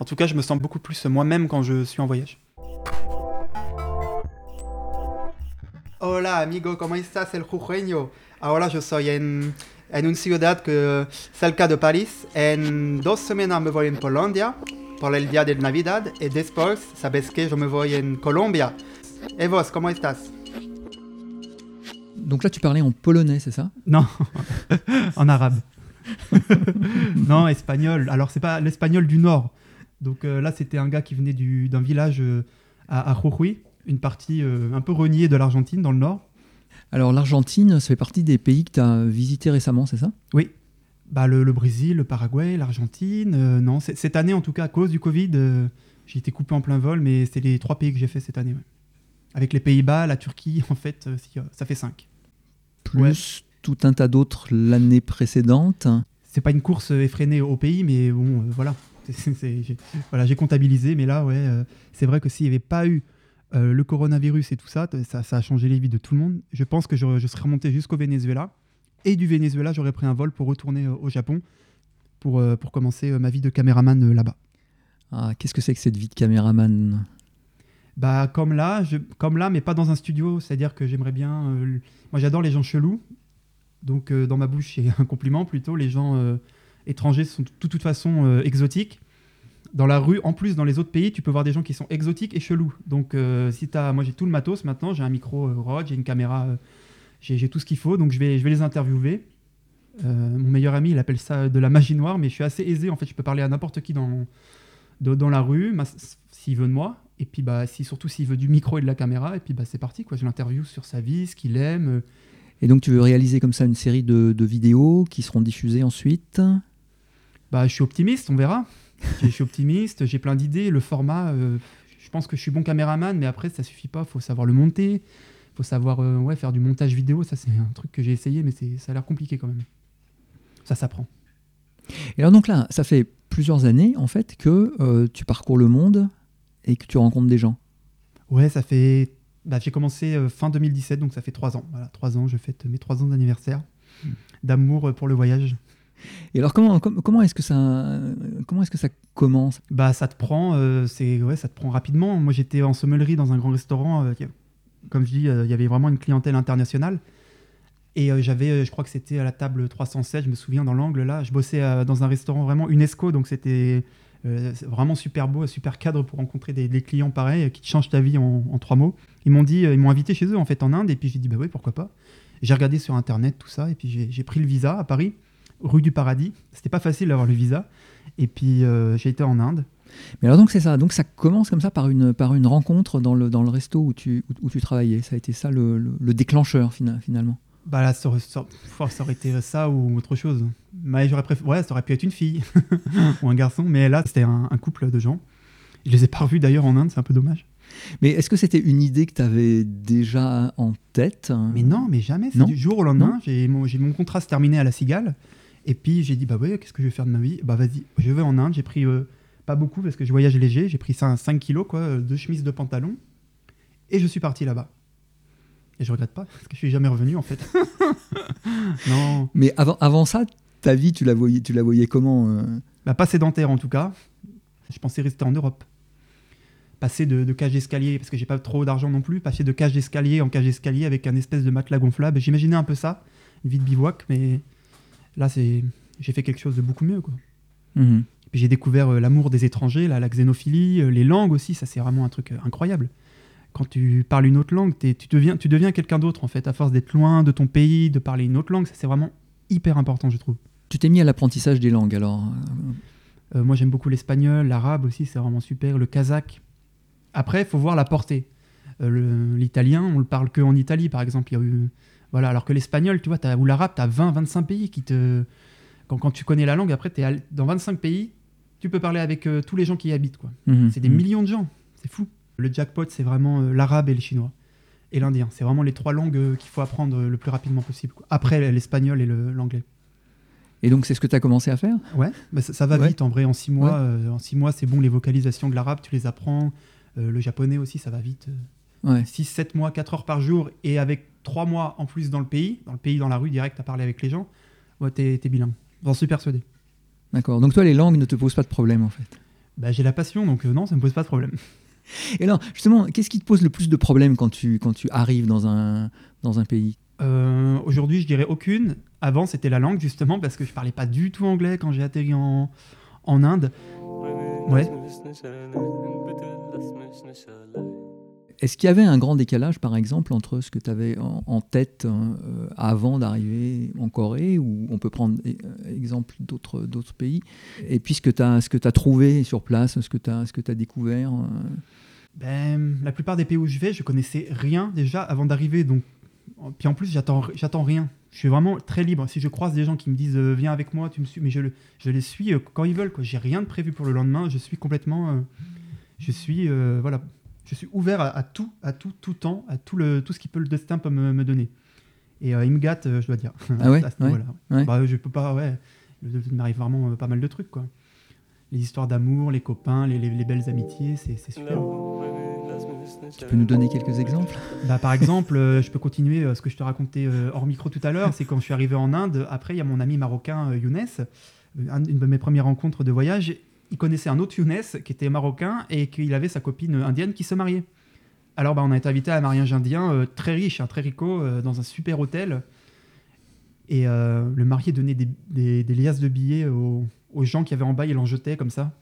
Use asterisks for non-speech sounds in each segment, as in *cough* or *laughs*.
En tout cas, je me sens beaucoup plus moi-même quand je suis en voyage. Hola, amigo, ¿cómo estás? El jujeño. Ahora yo soy en, en una ciudad que cerca de París. En dos semanas me voy en Colombia por el día de Navidad y después, ¿sabes qué? Yo me voy en Colombia. Et vos, ¿cómo estás? Donc là, tu parlais en polonais, c'est ça? Non, *laughs* en arabe. *laughs* non, espagnol. Alors, c'est pas l'espagnol du Nord. Donc euh, là, c'était un gars qui venait du- d'un village euh, à, à Jujuy, une partie euh, un peu reniée de l'Argentine, dans le Nord. Alors l'Argentine, ça fait partie des pays que tu as visité récemment, c'est ça? Oui. Bah, le, le Brésil, le Paraguay, l'Argentine. euh, non, cette année, en tout cas, à cause du Covid, euh, j'ai été coupé en plein vol, mais c'est les trois pays que j'ai fait cette année. ouais. Avec les Pays-Bas, la Turquie, *laughs* en fait, euh, si, ça fait cinq. Plus tout un tas d'autres l'année précédente. C'est pas une course effrénée au pays, mais bon, voilà. *laughs* Voilà, j'ai comptabilisé, mais là, ouais, euh, c'est vrai que s'il n'y avait pas eu euh, le coronavirus et tout ça, ça, ça a changé les vies de tout le monde. Je pense que je, je serais remonté jusqu'au Venezuela. Et du Venezuela, j'aurais pris un vol pour retourner euh, au Japon pour, pour commencer ma vie de caméraman là-bas. Ah, Qu'est-ce que c'est que cette vie de caméraman? Bah, comme là, je, comme là, mais pas dans un studio. C'est-à-dire que j'aimerais bien. euh, moi, j'adore les gens chelous. Donc, dans ma bouche, c'est un compliment plutôt. Les gens étrangers sont de toute, façon euh, exotiques. Dans la rue, en plus, dans les autres pays, tu peux voir des gens qui sont exotiques et chelous. Donc, euh, si t'as, moi, j'ai tout le matos maintenant. J'ai un micro euh, Rode, j'ai une caméra, j'ai, tout ce qu'il faut. Donc, je vais, je vais les interviewer. Mon meilleur ami, il appelle ça de la magie noire, mais je suis assez aisé. En fait, je peux parler à n'importe qui dans, dans la rue, s'il veut de moi. Et puis, bah, si, surtout s'il veut du micro et de la caméra. Et puis, bah, c'est parti. Quoi. Je l'interview sur sa vie, ce qu'il aime. Et donc tu veux réaliser comme ça une série de vidéos qui seront diffusées ensuite? Bah, je suis optimiste, on verra. je suis optimiste, j'ai plein d'idées. Le format, euh, je pense que je suis bon caméraman, mais après, ça suffit pas. faut savoir le monter. faut savoir euh, ouais, faire du montage vidéo. Ça, c'est un truc que j'ai essayé, mais c'est- ça a l'air compliqué quand même. Ça s'apprend. Et alors donc là, ça fait plusieurs années en fait que euh, tu parcours le monde et que tu rencontres des gens. Ouais, ça fait. Bah, j'ai commencé fin 2017, donc ça fait trois ans. Voilà, trois ans, je fête mes trois ans d'anniversaire d'amour euh, pour le voyage. Et alors comment, com- comment est-ce que ça comment est-ce que ça commence? Bah, ça te prend, euh, c'est ouais, ça te prend rapidement. Moi, j'étais en sommellerie dans un grand restaurant. euh, comme je dis, euh, il y avait vraiment une clientèle internationale. Et j'avais, je crois que c'était à la table 307, je me souviens dans l'angle là. Je bossais dans un restaurant vraiment UNESCO, donc c'était vraiment super beau, super cadre pour rencontrer des, clients pareils qui te changent ta vie en, en trois mots. Ils m'ont dit, ils m'ont invité chez eux en fait en Inde, et puis j'ai dit bah oui pourquoi pas. J'ai regardé sur internet tout ça, et puis j'ai pris le visa à Paris, rue du Paradis. C'était pas facile d'avoir le visa, et puis euh, j'ai été en Inde. Mais alors donc c'est ça, donc ça commence comme ça par une, par une rencontre dans le, dans le resto où tu, où, où tu travaillais. Ça a été ça le, le- le déclencheur fina- finalement. Bah là, ça aurait, ça- aurait été ça ou autre chose. Mais j'aurais préféré, ouais, ça aurait pu être une fille *laughs* ou un garçon, mais là, c'était un, un couple de gens. Je les ai pas revus d'ailleurs en Inde, c'est un peu dommage. Mais est-ce que c'était une idée que tu avais déjà en tête? Mais non, mais jamais. C'est du jour au lendemain. J'ai mon, j'ai mon contrat se terminé à la Cigale. Et puis j'ai dit, bah ouais, qu'est-ce que je vais faire de ma vie? Bah vas-y, je vais en Inde. J'ai pris euh, pas beaucoup parce que je voyage léger. J'ai pris 5, 5 kilos, quoi, euh, deux chemises, deux pantalons. Et je suis parti là-bas. Et je regrette pas parce que je suis jamais revenu en fait. *laughs* non. Mais avant, avant ça, ta vie, tu la voyais, tu la voyais comment euh? Bah, pas sédentaire en tout cas. Je pensais rester en Europe. Passer de, de cage d'escalier, parce que j'ai pas trop d'argent non plus, passer de cage d'escalier en cage d'escalier avec un espèce de matelas gonflable. J'imaginais un peu ça, une vie de bivouac, mais là c'est j'ai fait quelque chose de beaucoup mieux. Quoi. Puis j'ai découvert euh, l'amour des étrangers, la, la xénophilie, euh, les langues aussi, ça c'est vraiment un truc euh, incroyable. Quand tu parles une autre langue, tu deviens, tu deviens quelqu'un d'autre en fait, à force d'être loin de ton pays, de parler une autre langue, ça c'est vraiment hyper important je trouve. Tu t'es mis à l'apprentissage des langues alors Euh, moi, j'aime beaucoup l'espagnol, l'arabe aussi, c'est vraiment super. Le kazakh. Après, il faut voir la portée. Euh, L'italien, on le parle que en Italie, par exemple. Il y a eu- Voilà, alors que l'espagnol, tu vois, t'as- ou l'arabe, tu as 20, 25 pays qui te. Quand, quand tu connais la langue, après, tu es dans 25 pays, tu peux parler avec euh, tous les gens qui y habitent. quoi. Mhm. C'est des Mhm. millions de gens. C'est fou. Le jackpot, c'est vraiment euh, l'arabe et le chinois. Et l'indien. C'est vraiment les trois langues euh, qu'il faut apprendre le plus rapidement possible. quoi. Après, l'espagnol et le- l'anglais. Et donc c'est ce que tu as commencé à faire? Ouais, bah, ça, ça va Ouais. vite en vrai. En six mois, en six mois, c'est bon. Les vocalisations de l'arabe, tu les apprends. Le japonais aussi, ça va vite. Ouais. 6, 7 mois, 4 heures par jour, et avec 3 mois en plus dans le pays, dans le pays, dans la rue, direct à parler avec les gens, ouais, t'es t'es bilingue. J'en suis persuadé. D'accord. Donc toi, les langues ne te posent pas de problème en fait. bah, J'ai la passion, donc non, ça me pose pas de problème. *laughs* Et alors, justement, qu'est-ce qui te pose le plus de problèmes quand tu, quand tu arrives dans un, dans un pays? Aujourd'hui, je dirais aucune. Avant, c'était la langue, justement, parce que je parlais pas du tout anglais quand j'ai atterri en, en Inde. Ouais. Est-ce qu'il y avait un grand décalage, par exemple, entre ce que tu avais en, tête euh, avant d'arriver en Corée, ou on peut prendre euh, exemple d'autres, pays, et puis ce que tu as, trouvé sur place, ce que tu as, découvert euh? ben, La plupart des pays où je vais, je connaissais rien déjà avant d'arriver. Donc... Puis en plus, j'attends, rien. Je suis vraiment très libre. Si je croise des gens qui me disent viens avec moi, tu me suis, mais je, les suis quand ils veulent. J'ai rien de prévu pour le lendemain. Je suis complètement, je suis voilà je suis ouvert à, tout, à tout, tout temps, à tout, le, tout ce qui peut le destin peut me, donner. Et euh, il me gâte, euh, je dois dire. Ah ouais, *laughs* Bah, je peux pas, ouais. Il m'arrive vraiment euh, pas mal de trucs, quoi. Les histoires d'amour, les copains, les, les, belles amitiés, c'est super. Tu peux nous donner quelques exemples? Bah, Par exemple, je peux continuer ce que je te racontais hors micro tout à l'heure. C'est quand je suis arrivé en Inde, après, il y a mon ami marocain Younes, une de mes premières rencontres de voyage il connaissait un autre Younes qui était marocain et qu'il avait sa copine indienne qui se mariait. Alors bah, on a été invité à un mariage indien euh, très riche, hein, très rico, euh, dans un super hôtel. Et euh, le marié donnait des, des, liasses de billets aux, gens qui avaient en bas, il en jetait comme ça.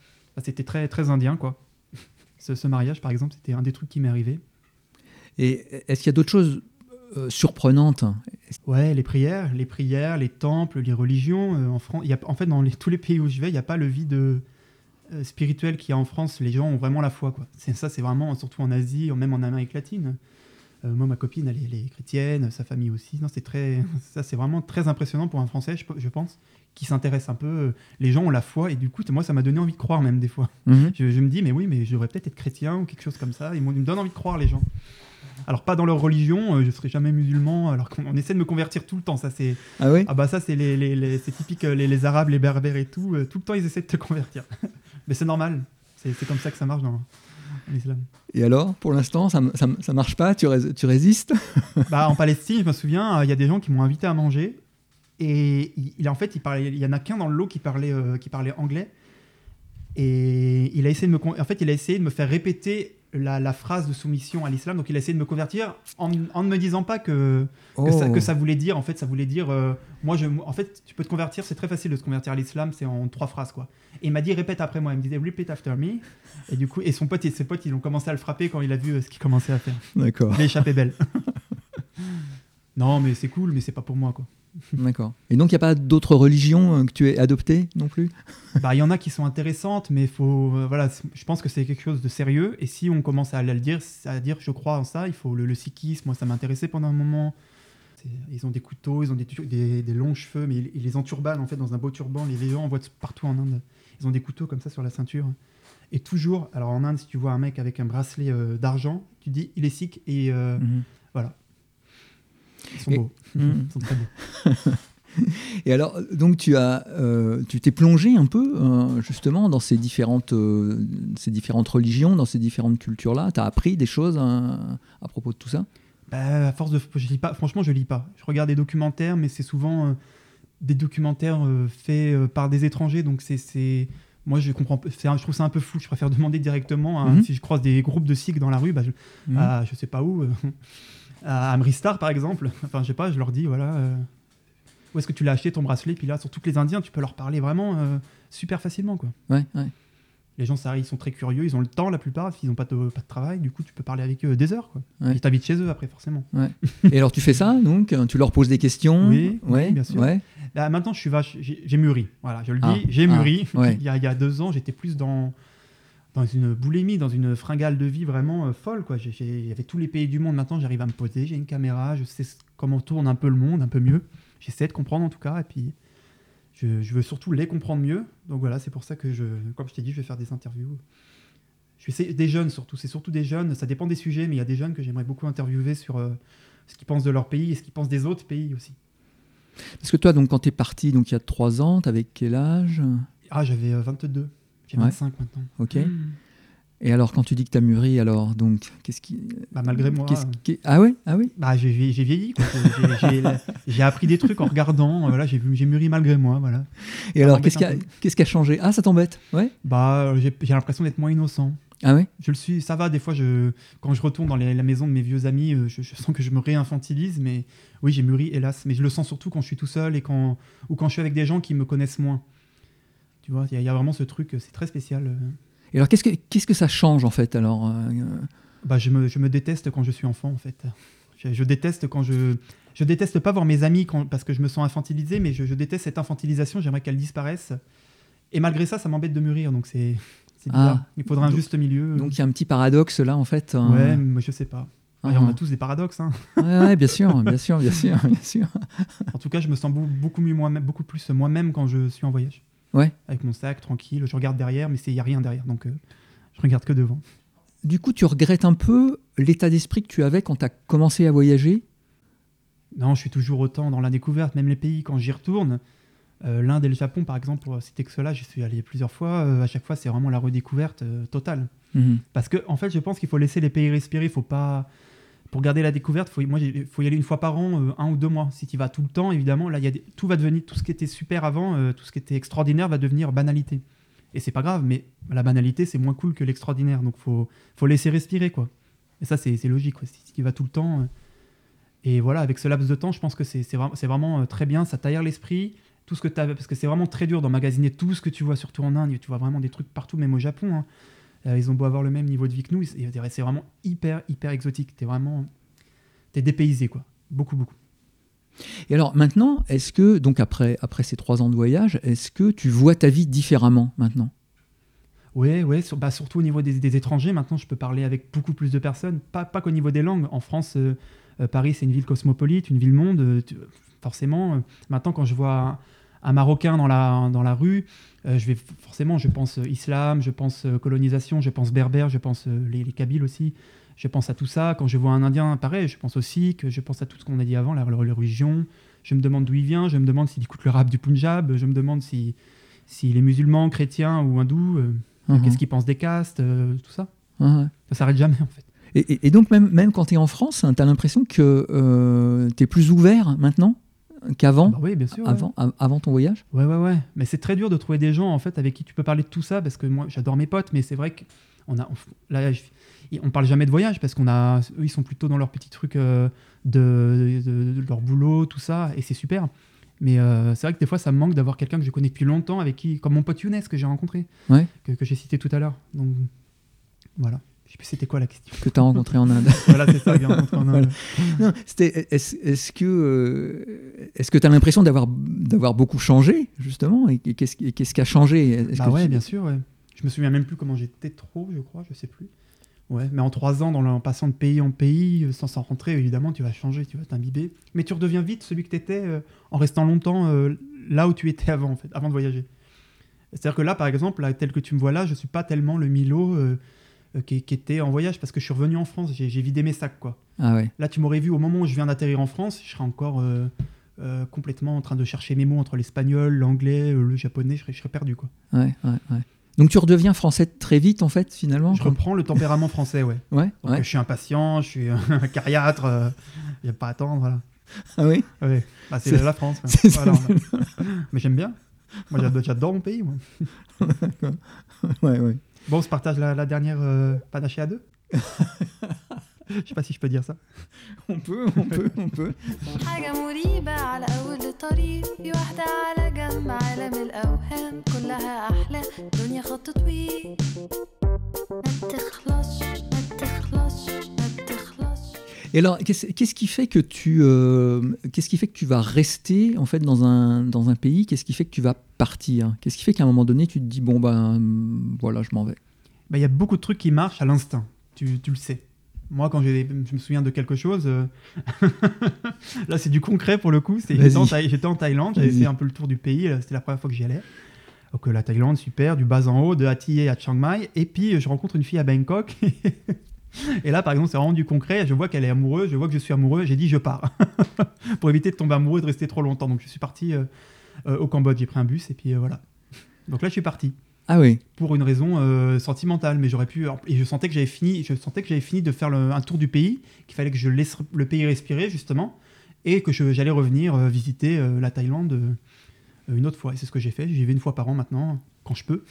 c'était très, très indien, quoi. *laughs* ce, mariage, par exemple, c'était un des trucs qui m'est arrivé. Et est-ce qu'il y a d'autres choses surprenantes? Ouais, les prières, les prières, les temples, les religions. en, France, y a, en fait, dans tous les pays où je vais, il n'y a pas le vide spirituel qu'il y a en France, les gens ont vraiment la foi. Quoi. C'est, ça, c'est vraiment, surtout en Asie, même en Amérique latine. Euh, moi, ma copine, elle est, chrétienne, sa famille aussi. Non, c'est très, *laughs* ça, c'est vraiment très impressionnant pour un Français, je, pense, qui s'intéresse un peu. Euh, les gens ont la foi, et du coup, moi, ça m'a donné envie de croire, même des fois. Mhm. Je, me dis, mais oui, mais je devrais peut-être être chrétien ou quelque chose comme ça. Ils, me donnent envie de croire, les gens. Alors pas dans leur religion, je serai jamais musulman, alors qu'on essaie de me convertir tout le temps. Ça c'est ah oui? ah bah ça c'est les, les, c'est typique les, les, arabes, les berbères et tout. tout le temps ils essaient de te convertir. *laughs* Mais c'est normal. C'est comme ça que ça marche dans l'islam. Et alors, pour l'instant, ça, ça, marche pas? Tu, tu résistes? *laughs* Bah, En Palestine, je me souviens, euh, il y a des gens qui m'ont invité à manger. Et il, en fait, il, parlait, il y en a qu'un dans le lot qui parlait, euh, qui parlait anglais. Et il a essayé de me, en fait, il a essayé de me faire répéter la, phrase de soumission à l'islam. Donc il a essayé de me convertir en, ne me disant pas que, que, ça, oh. voulait dire, en fait, ça voulait dire, euh, moi, je, en fait, tu peux te convertir, c'est très facile de se convertir à l'islam, c'est en trois phrases, quoi. Et il m'a dit, répète après moi. Il me disait, repeat after me. Et du coup, et son pote et ses potes, ils ont commencé à le frapper quand il a vu euh, ce qu'il commençait à faire. D'accord. Échappé belle. *laughs* non, mais c'est cool, mais c'est pas pour moi, quoi. *laughs* D'accord. Et donc, il n'y a pas d'autres religions euh, que tu aies adoptées non plus? *laughs* Bah, il y en a qui sont intéressantes, mais faut, euh, voilà, je pense que c'est quelque chose de sérieux. Et si on commence à le dire, à dire je crois en ça, il faut le, sikhisme. Moi, ça m'intéressait pendant un moment. Ils ont des couteaux, ils ont des, des, longs cheveux, mais ils, les enturbanent en fait dans un beau turban. Les, gens en voient partout en Inde. Ils ont des couteaux comme ça sur la ceinture. Et toujours, alors en Inde, si tu vois un mec avec un bracelet euh, d'argent, tu dis il est sikh et mhm. voilà. Ils sont beaux. Ils sont très beaux. *laughs* Et alors, donc tu as, euh, tu t'es plongé un peu euh, justement dans ces différentes, euh, ces différentes religions, dans ces différentes cultures-là? Tu as appris des choses hein, à propos de tout ça? Bah, À force de, je lis pas. Franchement, je lis pas. Je regarde des documentaires, mais c'est souvent des documentaires faits par des étrangers. Donc c'est, moi, je comprends. je trouve ça un peu fou. Je préfère *laughs* demander directement. Hein, mhm. Si je croise des groupes de Sikhs dans la rue, bah, je, ah, je sais pas où. À Amristar, par exemple. Enfin, je sais pas. Je leur dis voilà où est-ce que tu l'as acheté ton bracelet? Puis là, sur tous les Indiens, tu peux leur parler vraiment euh, super facilement. Quoi. Ouais, ouais. Les gens, ça, ils sont très curieux, ils ont le temps la plupart, ils n'ont pas de, pas de travail, du coup, tu peux parler avec eux des heures. Quoi. Ils t'habitent chez eux après, forcément. Ouais. Et alors, tu fais ça, donc Tu leur poses des questions? Oui, ouais, bien sûr. Ouais. Là, maintenant, je suis vache, j'ai mûri. Voilà, je le dis, ah, j'ai mûri. Ah, *laughs* il, y a, il y a deux ans, j'étais plus dans dans une boulimie, dans une fringale de vie vraiment euh, folle. Quoi. Il y avait tous les pays du monde. Maintenant, j'arrive à me poser, j'ai une caméra, je sais comment tourne un peu le monde, un peu mieux. J'essaie de comprendre en tout cas, et puis je, veux surtout les comprendre mieux. Donc voilà, c'est pour ça que je, comme je t'ai dit, je vais faire des interviews. Je vais des jeunes surtout, c'est surtout des jeunes, ça dépend des sujets, mais il y a des jeunes que j'aimerais beaucoup interviewer sur euh, ce qu'ils pensent de leur pays et ce qu'ils pensent des autres pays aussi. Parce que toi, donc, quand tu es parti donc, il y a trois ans, tu avais quel âge? Ah, j'avais 22. Euh, J'ai 25 maintenant. Ok. Hmm. Et alors, quand tu dis que tu as mûri, alors, donc, qu'est-ce qui. Bah, malgré moi. qu'est-ce qui- Ah ouais Ah oui Bah, j'ai vie- j'ai vieilli. quoi. J'ai- j'ai- *laughs* J'ai appris des trucs en regardant. euh, Voilà, j'ai mûri malgré moi. Voilà. Et Ça alors, qu'est-ce qui, a, peu. qu'est-ce qui a changé? Ah, ça t'embête Ouais Bah, euh, j'ai j'ai l'impression d'être moins innocent. Ah ouais Je le suis, ça va. Des fois, je, quand je retourne dans les- la maison de mes vieux amis, euh, je, je sens que je me réinfantilise. Mais oui, j'ai mûri, hélas. Mais je le sens surtout quand je suis tout seul et quand, ou quand je suis avec des gens qui me connaissent moins. Tu vois, il y, a- il y a vraiment ce truc, euh, c'est très spécial. euh. Et alors, qu'est-ce que, qu'est-ce que ça change, en fait, alors euh, Bah, je, me, je me déteste quand je suis enfant, en fait. Je, je déteste quand je. Je déteste pas voir mes amis quand, parce que je me sens infantilisé, mais je, je déteste cette infantilisation. J'aimerais qu'elle disparaisse. Et malgré ça, ça m'embête de mûrir. Donc c'est. Ah. Il faudrait un Donc- juste milieu. Donc, il y a un petit paradoxe, là, en fait. euh, ouais, mais je sais pas. ah, on a tous des paradoxes. hein. ouais, ouais, bien sûr, bien sûr, bien sûr, bien sûr. En tout cas, je me sens beaucoup, beaucoup mieux moi-même, beaucoup plus moi-même quand je suis en voyage. Ouais. Avec mon sac, tranquille. Je regarde derrière, mais il n'y a rien derrière. Donc euh, je regarde que devant. Du coup, tu regrettes un peu l'état d'esprit que tu avais quand tu as commencé à voyager? Non, je suis toujours autant dans la découverte, même les pays, quand j'y retourne. euh, L'Inde et le Japon, par exemple, pour citer que cela, j'y suis allé plusieurs fois. euh, à chaque fois, c'est vraiment la redécouverte euh, totale. Mhm. Parce que, en fait, je pense qu'il faut laisser les pays respirer. Faut pas. Pour garder la découverte, faut, il faut y aller une fois par an, euh, un ou deux mois. Si tu y vas tout le temps, évidemment, là, y tout va devenir, tout ce qui était super avant, euh, tout ce qui était extraordinaire va devenir banalité. Et c'est pas grave, mais la banalité, c'est moins cool que l'extraordinaire. Donc, faut, faut laisser respirer, quoi. Et ça, c'est logique. quoi. Si tu y vas tout le temps. euh, et voilà, avec ce laps de temps, je pense que c'est c'est vra- c'est vraiment très bien. Ça t'aère l'esprit. Tout ce que tu parce que c'est vraiment très dur d'emmagasiner tout ce que tu vois, surtout en Inde. Tu vois vraiment des trucs partout, même au Japon. hein. Euh, ils ont beau avoir le même niveau de vie que nous, c'est vraiment hyper, hyper exotique. T'es vraiment. T'es dépaysé, quoi. Beaucoup, beaucoup. Et alors maintenant, est-ce que, donc après, après ces trois ans de voyage, est-ce que tu vois ta vie différemment maintenant? Ouais, ouais, sur- bah, surtout au niveau des, des étrangers. Maintenant, je peux parler avec beaucoup plus de personnes. Pas, pas qu'au niveau des langues. En France, euh, euh, Paris, c'est une ville cosmopolite, une ville monde. euh, tu- forcément, maintenant, quand je vois un, Marocain dans la, dans la rue, euh, je vais forcément, je pense euh, islam, je pense euh, colonisation, je pense berbère, je pense les, les Kabyles aussi. Je pense à tout ça. Quand je vois un Indien, pareil, je pense aussi que je pense à tout ce qu'on a dit avant, la, la religion. Je me demande d'où il vient. Je me demande s'il écoute le rap du Punjab. Je me demande si s'il est musulman, chrétien ou hindou. euh, Mhm. Qu'est-ce qu'ils pensent des castes, euh, tout ça. Ouais. Ça s'arrête jamais en fait. et, et- et donc même, même quand tu es en France, tu as l'impression que tu es plus ouvert maintenant? Qu'avant, Bah oui, bien sûr. avant, av- avant ton voyage Ouais, ouais, ouais. Mais c'est très dur de trouver des gens en fait avec qui tu peux parler de tout ça parce que moi j'adore mes potes, mais c'est vrai qu'on a, on- là, je- on parle jamais de voyage parce qu'on a, eux ils sont plutôt dans leur petit truc euh, de, de- de leur boulot, tout ça, et c'est super. Mais euh, c'est vrai que des fois ça me manque d'avoir quelqu'un que je connais depuis longtemps avec qui, comme mon pote Younes que j'ai rencontré, Ouais. que, que j'ai cité tout à l'heure. Donc voilà. Je sais plus c'était quoi la question. que tu as *laughs* *laughs* rencontré en Inde voilà, c'est ça, rencontré en Inde. Non, c'était est-ce est-ce que euh, est-ce que tu as l'impression d'avoir d'avoir beaucoup changé justement? Et, et qu'est-ce qui a changé? Bah ouais, tu- bien sûr, ouais. Je me souviens même plus comment j'étais trop, je crois, je sais plus. Ouais, mais en trois ans, dans le- en passant de pays en pays, euh, sans s'en rentrer, évidemment, tu vas changer, tu vas t'imbiber. Mais tu redeviens vite celui que tu étais en restant longtemps euh, là où tu étais avant, en fait, avant de voyager. C'est-à-dire que là, par exemple, là, tel que tu me vois là, je suis pas tellement le Milo euh, euh, qui, qui était en voyage parce que je suis revenu en France, j'ai vidé mes sacs, quoi. Ah ouais. Là, tu m'aurais vu au moment où je viens d'atterrir en France, je serais encore euh, euh, complètement en train de chercher mes mots entre l'espagnol, l'anglais, euh, le japonais, je serais, je serais perdu, quoi. Ouais. Donc tu redeviens français très vite en fait finalement. Je reprends le tempérament français, ouais. Ouais. Donc, euh, Je suis impatient, je suis un cariâtre, euh, a pas à attendre. Voilà. Ah oui. Ouais. Bah, c'est la France. c'est Voilà, a- *laughs* Mais j'aime bien. Moi, j'adore mon pays. Moi. *laughs* Ouais, ouais. Bon, on se partage la, la dernière euh, panaché à deux *laughs* Je sais pas si je peux dire ça. On peut, on peut, on peut. حاجة مريبة على أول الطريق في واحدة على جنب عالم الأوهام كلها أحلام دنيا خط طويل ما بتخلصش ما بتخلصش ما بتخلصش Et alors, qu'est-ce qui fait que tu, euh, qu'est-ce qui fait que tu vas rester en fait dans un dans un pays? Qu'est-ce qui fait que tu vas partir? Qu'est-ce qui fait qu'à un moment donné tu te dis bon ben voilà je m'en vais? Bah, Il y a beaucoup de trucs qui marchent à l'instinct. Tu, tu le sais. Moi, quand j'ai- je me souviens de quelque chose, euh, *laughs* là, c'est du concret pour le coup. J'étais en. Thaï- Thaïlande, j'avais fait un peu le tour du pays. C'était la première fois que j'y allais. Donc, la Thaïlande, super, du bas en haut, de Hatie à Chiang Mai. Et puis, je rencontre une fille à Bangkok. *laughs* Et là, par exemple, c'est vraiment du concret. Je vois qu'elle est amoureuse, je vois que je suis amoureux. J'ai dit, je pars. *laughs* pour éviter de tomber amoureux et de rester trop longtemps. Donc, je suis parti euh, euh, au Cambodge. J'ai pris un bus et puis euh, voilà. Donc là, je suis parti. Ah oui. pour une raison sentimentale. Mais j'aurais pu. Et je sentais que j'avais fini, je sentais que j'avais fini de faire le- un tour du pays, qu'il fallait que je laisse le pays respirer justement, et que j'allais revenir visiter la Thaïlande une autre fois. Et c'est ce que j'ai fait. J'y vais une fois par an maintenant, quand je peux.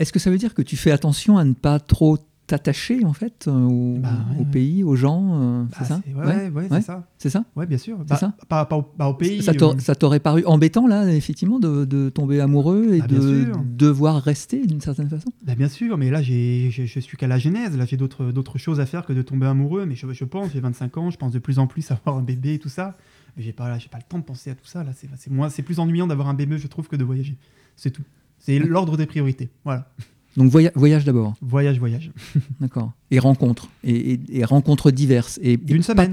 Est-ce que ça veut dire que tu fais attention à ne pas trop t'attacher en fait euh, au, Bah, ouais, au ouais. pays, aux gens euh, Bah, C'est ça Ouais, ouais, c'est ça. C'est ça Ouais, bien sûr. C'est Bah, ça Pas, pas au, pas au pays. Ça t'aurait- euh, ça t'aurait paru embêtant là, effectivement, de, de tomber amoureux et Bah, de devoir rester d'une certaine façon Bah, bien sûr, mais là, j'ai, je, suis qu'à la genèse. Là, j'ai d'autres, d'autres choses à faire que de tomber amoureux. Mais je, je pense, j'ai 25 ans, je pense de plus en plus à *laughs* avoir un bébé et tout ça. Mais j'ai pas, j'ai pas le temps de penser à tout ça. Là, c'est, c'est, moins, c'est plus ennuyant d'avoir un bébé, je trouve, que de voyager. C'est tout. C'est l'ordre des priorités. Voilà. Donc voya- voyage d'abord, Voyage, voyage. *laughs* d'accord. Et rencontres, et, et- et rencontres diverses. Et, D'une pas semaine.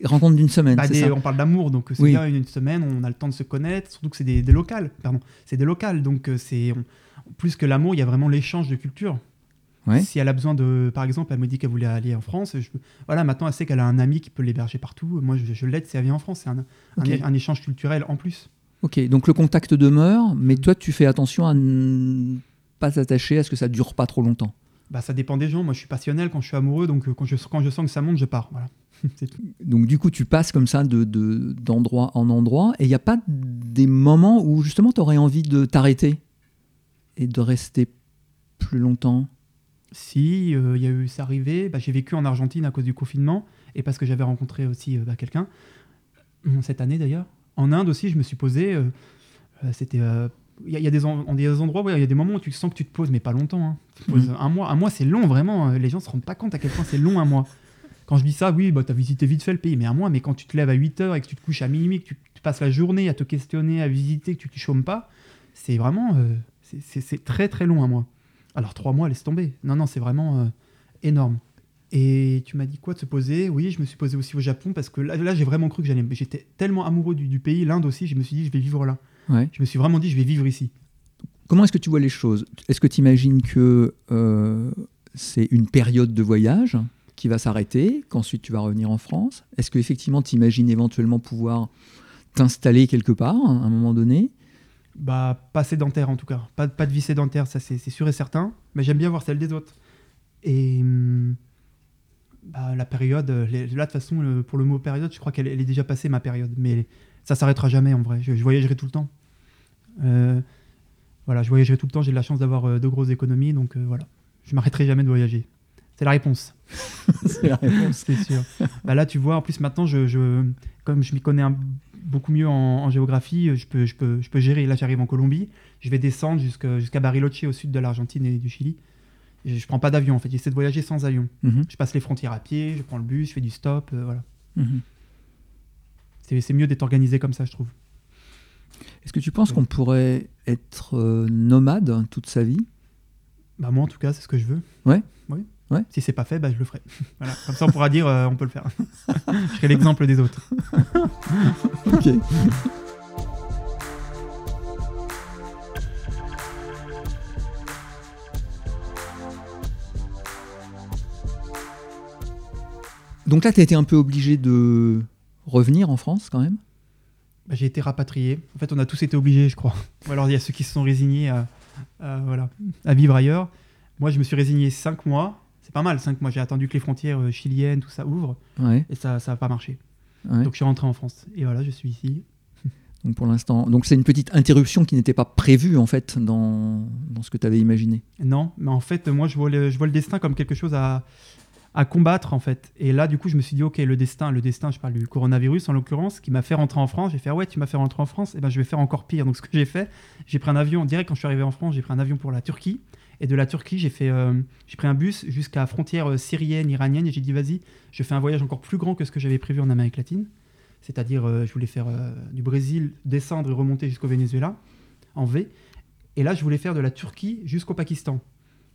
et rencontres d'une semaine, Bah, c'est des- ça on parle d'amour, donc c'est Oui. bien une semaine, on a le temps de se connaître, surtout que c'est des, des locales, pardon, c'est des locales, donc euh, c'est plus que l'amour, il y a vraiment l'échange de culture. Ouais. Si elle a besoin de, par exemple, elle me dit qu'elle voulait aller en France, je, voilà, maintenant elle sait qu'elle a un ami qui peut l'héberger partout. Moi, je, je l'aide si elle vient en France, c'est un, un échange culturel en plus. Ok, donc le contact demeure, mais toi tu fais attention à pas t'attacher à ce que ça dure pas trop longtemps. Bah, ça dépend des gens. Moi, je suis passionnel quand je suis amoureux, donc euh, quand je, quand je sens que ça monte, je pars. Voilà, *laughs* tout. Donc du coup tu passes comme ça de, de- d'endroit en endroit, et il n'y a pas des moments où justement tu aurais envie de t'arrêter et de rester plus longtemps? Si euh, il y a eu, c'est arrivé, bah, j'ai vécu en Argentine à cause du confinement et parce que j'avais rencontré aussi euh, bah, quelqu'un cette année d'ailleurs. En Inde aussi, je me suis posé. euh, euh, c'était, euh, il y, a- il y a des, en- des endroits, ouais, il y a des moments où tu sens que tu te poses, mais pas longtemps. hein. Tu te poses Mhm. Un mois, un mois, c'est long vraiment. euh, Les gens se rendent pas compte à quel point c'est long un mois. Quand je dis ça, oui, bah, tu as visité vite fait le pays, mais un mois, mais quand tu te lèves à 8 heures et que tu te couches à minuit, que tu, tu passes la journée à te questionner, à visiter, que tu ne chômes pas, c'est vraiment. euh, c'est- très très long un mois. Alors trois mois, laisse tomber. Non, non, c'est vraiment euh, énorme. Et tu m'as dit quoi de se poser? Oui, je me suis posé aussi au Japon parce que là, là j'ai vraiment cru que j'allais. J'étais tellement amoureux du, du pays, l'Inde aussi, je me suis dit, je vais vivre là. Ouais. Je me suis vraiment dit, je vais vivre ici. Comment est-ce que tu vois les choses? Est-ce que tu imagines que euh, c'est une période de voyage qui va s'arrêter, qu'ensuite tu vas revenir en France? Est-ce qu'effectivement tu imagines éventuellement pouvoir t'installer quelque part à un moment donné? Bah, pas sédentaire en tout cas. Pas, pas de vie sédentaire, ça c'est sûr et certain. Mais j'aime bien voir celle des autres. Et hum, bah, la période, les- là de toute façon, le- pour le mot période, je crois qu'elle elle est déjà passée ma période. Mais ça s'arrêtera jamais en vrai. Je, je voyagerai tout le temps. Euh, voilà, je voyagerai tout le temps. J'ai de la chance d'avoir euh, de grosses économies, donc euh, voilà. Je m'arrêterai jamais de voyager. C'est la réponse. *laughs* C'est la réponse. *laughs* C'est sûr. bah là, tu vois, en plus, maintenant, je, je- comme je m'y connais un- beaucoup mieux en, en géographie, je peux, je, peux, je peux gérer. Là, j'arrive en Colombie. Je vais descendre jusqu'à Bariloche, au sud de l'Argentine et du Chili. Et je prends pas d'avion, en fait. J'essaie de voyager sans avion. Mhm, Je passe les frontières à pied, je prends le bus, je fais du stop. euh, voilà. C'est c'est mieux d'être organisé comme ça, je trouve. Est-ce que tu penses qu'on pourrait être euh, nomade toute sa vie? Bah, moi, en tout cas, c'est ce que je veux. Ouais. Oui. Ouais. Si c'est pas fait, bah, je le ferai. *laughs* voilà. Comme ça, on pourra dire, euh, on peut le faire. *laughs* je serai l'exemple des autres. *laughs* Ok. Donc là, tu as été un peu obligé de revenir en France quand même? Bah, j'ai été rapatrié. En fait, on a tous été obligés, je crois. *laughs* Ou alors, il y a ceux qui se sont résignés à, à, voilà, à vivre ailleurs. Moi, je me suis résigné 5 mois. C'est pas mal, 5 mois. J'ai attendu que les frontières euh, chiliennes, tout ça ouvrent. Ouais. Et ça n'a pas marché. ouais. Donc, je suis rentré en France. Et voilà, je suis ici. *laughs* Donc pour l'instant, donc c'est une petite interruption qui n'était pas prévue en fait dans, dans ce que tu avais imaginé. Non, mais en fait, moi, je vois le, je vois le destin comme quelque chose à, à combattre, en fait. Et là, du coup, je me suis dit, OK, le destin, le destin, je parle du coronavirus, en l'occurrence, qui m'a fait rentrer en France. J'ai fait, ah ouais, tu m'as fait rentrer en France, et ben, je vais faire encore pire. Donc, ce que j'ai fait, j'ai pris un avion, direct quand je suis arrivé en France, j'ai pris un avion pour la Turquie. Et de la Turquie, j'ai fait, euh, j'ai pris un bus jusqu'à la frontière euh, syrienne, iranienne, et j'ai dit, vas-y, je fais un voyage encore plus grand que ce que j'avais prévu en Amérique latine. C'est-à-dire, euh, je voulais faire du Brésil, descendre et remonter jusqu'au Venezuela, en V. Et là, je voulais faire de la Turquie jusqu'au Pakistan.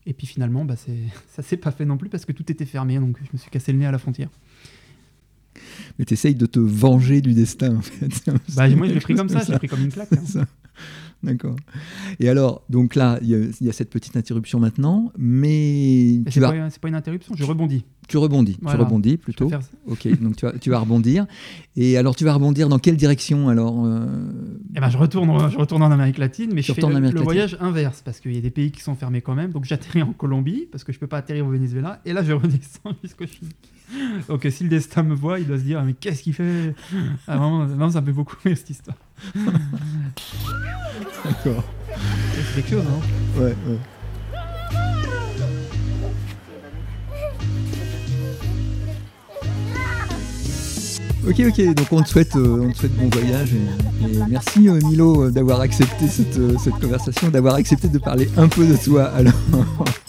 Et puis finalement, bah, *laughs* ça s'est pas fait non plus parce que tout était fermé, donc je me suis cassé le nez à la frontière. Mais tu essayes de te venger du destin en fait. Bah, moi, je l'ai pris comme chose *laughs* ça, je l'ai pris comme une claque. hein. D'accord. Et alors, donc là, il y, a- il y a cette petite interruption maintenant, mais C'est vas, pas, pas une interruption, je rebondis. tu rebondis. Voilà. Tu rebondis plutôt. faire- Ok, donc tu vas, tu vas rebondir. Et alors, tu vas rebondir dans quelle direction alors euh, Eh ben, je, retourne, je retourne en Amérique latine, mais Tu je fais le, le voyage inverse, parce qu'il y a des pays qui sont fermés quand même. Donc j'atterris en Colombie, parce que je peux pas atterrir au Venezuela, et là je redescends *laughs* jusqu'au Chili. Donc si le destin me voit, il doit se dire, mais qu'est-ce qu'il fait? Ah, vraiment, vraiment, ça me fait beaucoup rire cette histoire. D'accord. C'est quelque chose, hein Ouais, ouais. Ok, ok, donc on te souhaite, euh, on te souhaite bon voyage et, et merci euh, Milo euh, d'avoir accepté cette, euh, cette conversation, d'avoir accepté de parler un peu de toi. Alors,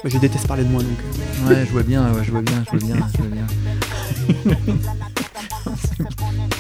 Je déteste parler de moi, donc. ouais, je vois bien, ouais, je vois bien, je vois bien, je vois bien. *laughs*